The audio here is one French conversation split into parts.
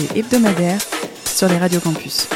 DJ hebdomadaire sur les radios campus.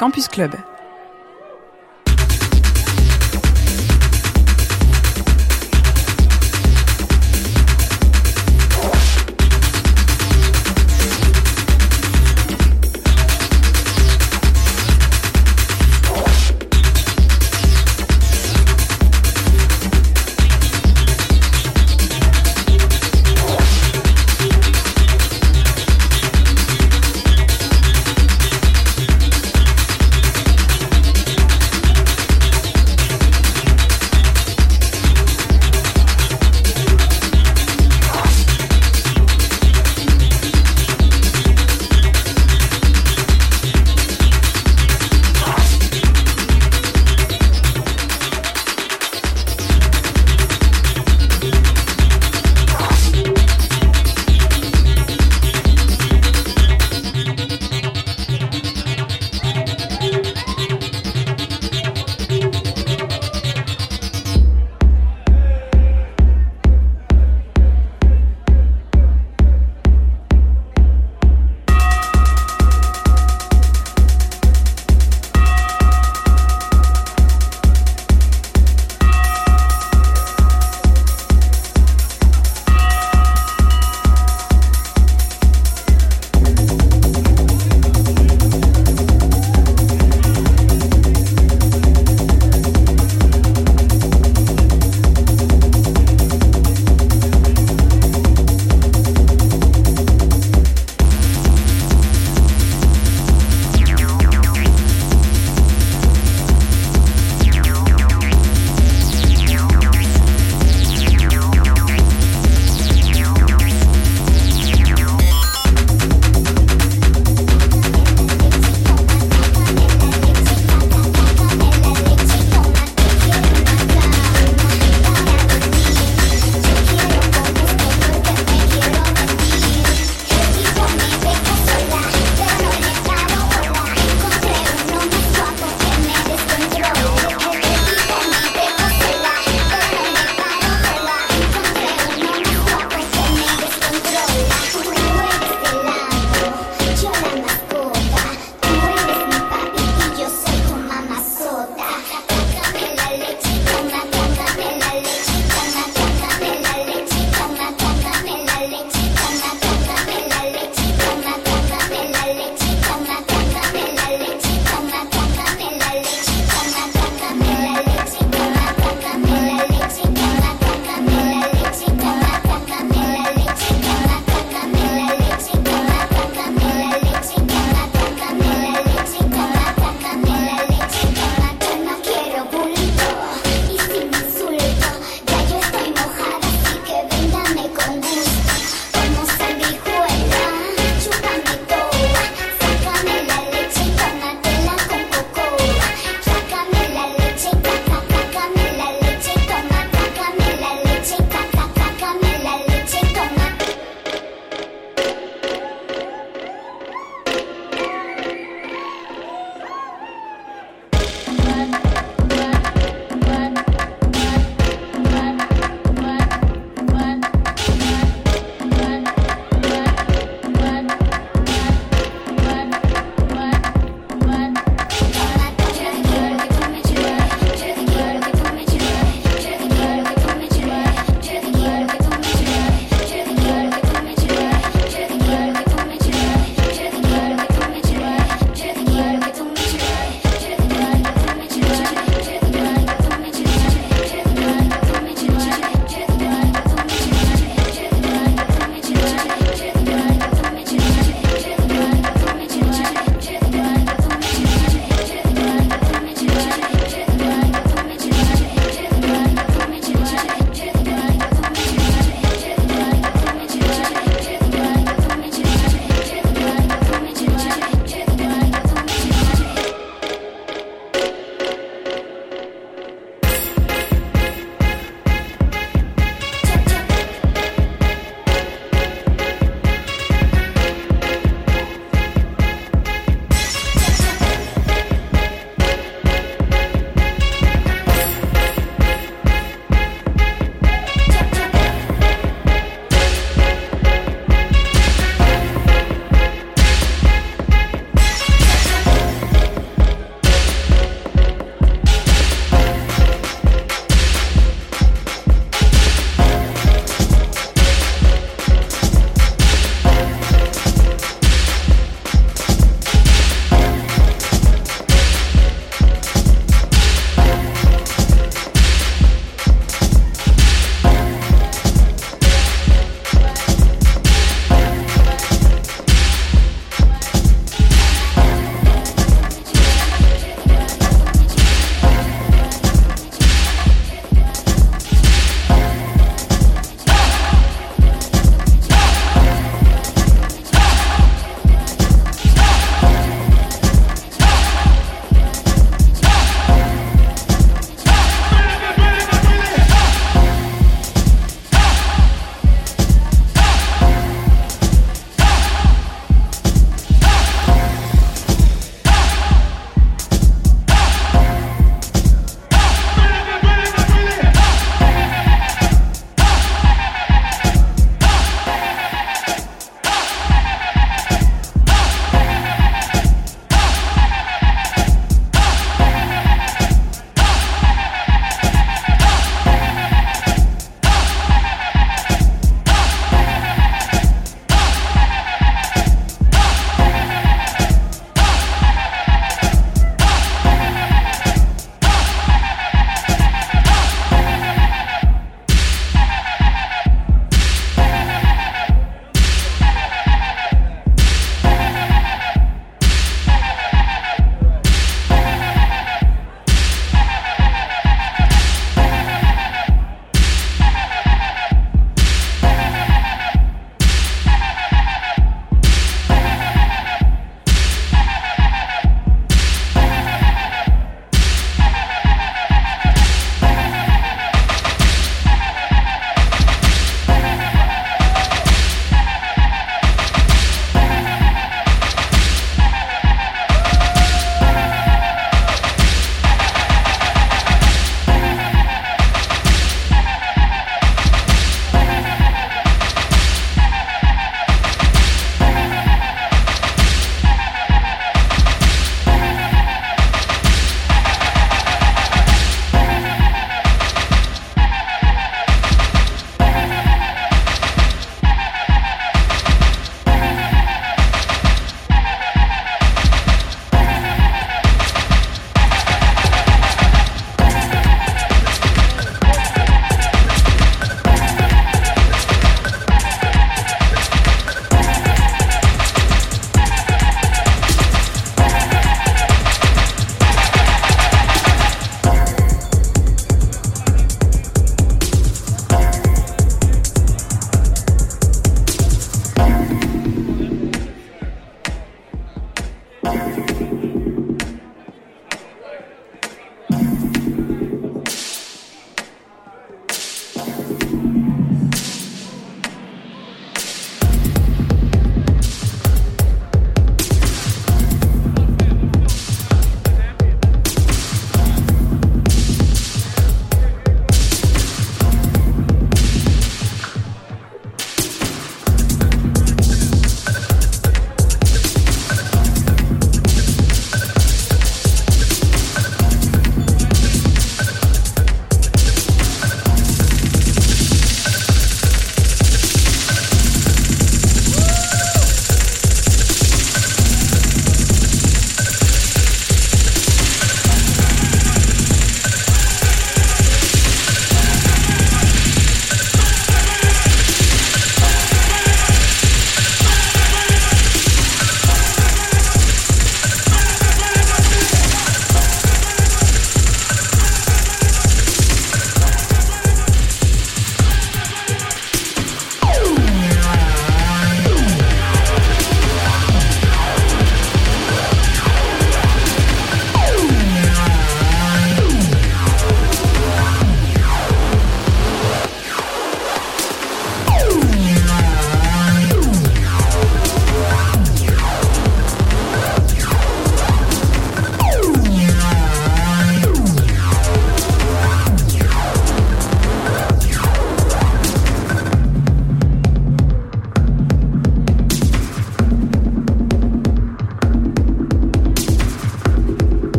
Campus Club.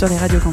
Sur les radios.